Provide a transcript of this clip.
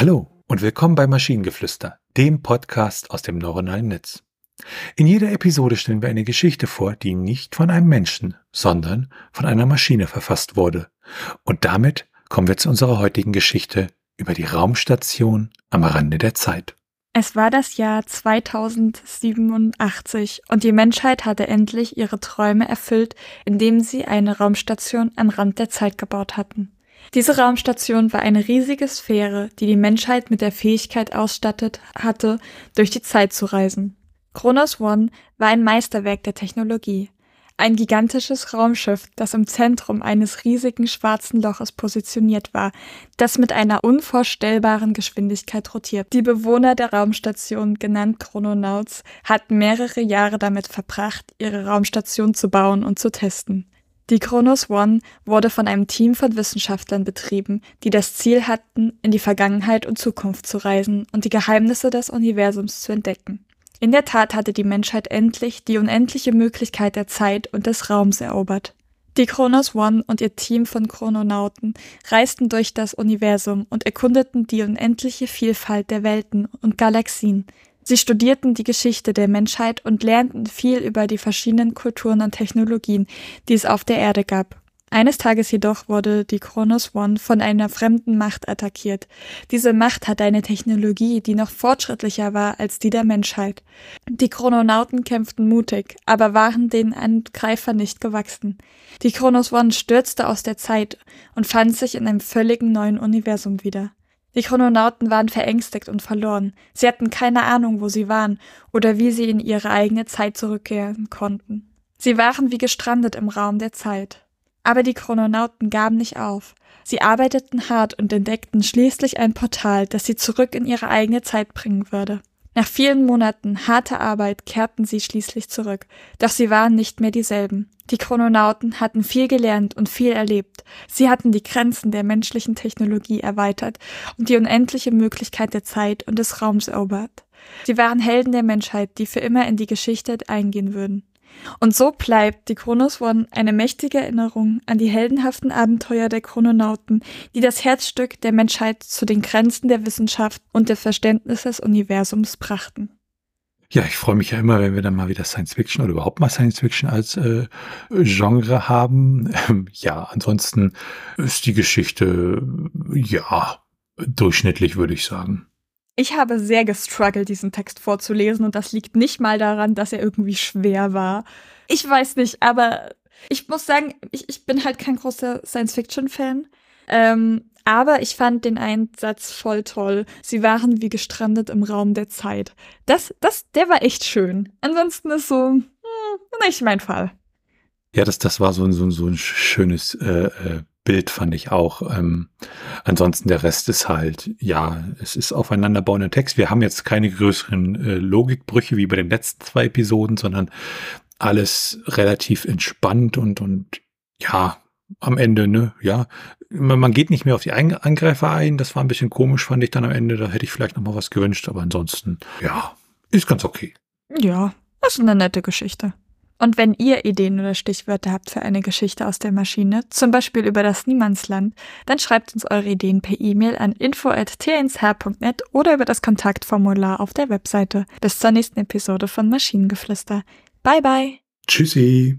Hallo und willkommen bei Maschinengeflüster, dem Podcast aus dem neuronalen Netz. In jeder Episode stellen wir eine Geschichte vor, die nicht von einem Menschen, sondern von einer Maschine verfasst wurde. Und damit kommen wir zu unserer heutigen Geschichte über die Raumstation am Rande der Zeit. Es war das Jahr 2087 und die Menschheit hatte endlich ihre Träume erfüllt, indem sie eine Raumstation am Rand der Zeit gebaut hatten. Diese Raumstation war eine riesige Sphäre, die die Menschheit mit der Fähigkeit ausstattet hatte, durch die Zeit zu reisen. Kronos One war ein Meisterwerk der Technologie. Ein gigantisches Raumschiff, das im Zentrum eines riesigen schwarzen Loches positioniert war, das mit einer unvorstellbaren Geschwindigkeit rotiert. Die Bewohner der Raumstation, genannt Chrononauts, hatten mehrere Jahre damit verbracht, ihre Raumstation zu bauen und zu testen. Die Kronos One wurde von einem Team von Wissenschaftlern betrieben, die das Ziel hatten, in die Vergangenheit und Zukunft zu reisen und die Geheimnisse des Universums zu entdecken. In der Tat hatte die Menschheit endlich die unendliche Möglichkeit der Zeit und des Raums erobert. Die Kronos One und ihr Team von Chrononauten reisten durch das Universum und erkundeten die unendliche Vielfalt der Welten und Galaxien, Sie studierten die Geschichte der Menschheit und lernten viel über die verschiedenen Kulturen und Technologien, die es auf der Erde gab. Eines Tages jedoch wurde die Kronos One von einer fremden Macht attackiert. Diese Macht hatte eine Technologie, die noch fortschrittlicher war als die der Menschheit. Die Chrononauten kämpften mutig, aber waren den Angreifern nicht gewachsen. Die Kronos One stürzte aus der Zeit und fand sich in einem völligen neuen Universum wieder. Die Chrononauten waren verängstigt und verloren. Sie hatten keine Ahnung, wo sie waren oder wie sie in ihre eigene Zeit zurückkehren konnten. Sie waren wie gestrandet im Raum der Zeit. Aber die Chrononauten gaben nicht auf. Sie arbeiteten hart und entdeckten schließlich ein Portal, das sie zurück in ihre eigene Zeit bringen würde. Nach vielen Monaten harter Arbeit kehrten sie schließlich zurück, doch sie waren nicht mehr dieselben. Die Chrononauten hatten viel gelernt und viel erlebt. Sie hatten die Grenzen der menschlichen Technologie erweitert und die unendliche Möglichkeit der Zeit und des Raums erobert. Sie waren Helden der Menschheit, die für immer in die Geschichte eingehen würden. Und so bleibt die Kronos One eine mächtige Erinnerung an die heldenhaften Abenteuer der Chrononauten, die das Herzstück der Menschheit zu den Grenzen der Wissenschaft und des Verständnisses des Universums brachten. Ja, ich freue mich ja immer, wenn wir dann mal wieder Science Fiction oder überhaupt mal Science Fiction als äh, Genre haben. Ähm, ja, ansonsten ist die Geschichte ja durchschnittlich, würde ich sagen. Ich habe sehr gestruggelt, diesen Text vorzulesen und das liegt nicht mal daran, dass er irgendwie schwer war. Ich weiß nicht, aber ich muss sagen, ich, ich bin halt kein großer Science-Fiction-Fan. Ähm, aber ich fand den Einsatz voll toll. Sie waren wie gestrandet im Raum der Zeit. Das, das, der war echt schön. Ansonsten ist so, hm, nicht mein Fall. Ja, das, das war so ein, so so ein schönes äh, äh Bild fand ich auch. Ähm, ansonsten der Rest ist halt, ja, es ist aufeinanderbauender Text. Wir haben jetzt keine größeren äh, Logikbrüche wie bei den letzten zwei Episoden, sondern alles relativ entspannt und, und ja, am Ende, ne, ja, man geht nicht mehr auf die Angreifer ein. Das war ein bisschen komisch, fand ich dann am Ende. Da hätte ich vielleicht noch mal was gewünscht, aber ansonsten, ja, ist ganz okay. Ja, das ist eine nette Geschichte. Und wenn ihr Ideen oder Stichwörter habt für eine Geschichte aus der Maschine, zum Beispiel über das Niemandsland, dann schreibt uns eure Ideen per E-Mail an info.tnsher.net oder über das Kontaktformular auf der Webseite. Bis zur nächsten Episode von Maschinengeflüster. Bye bye. Tschüssi.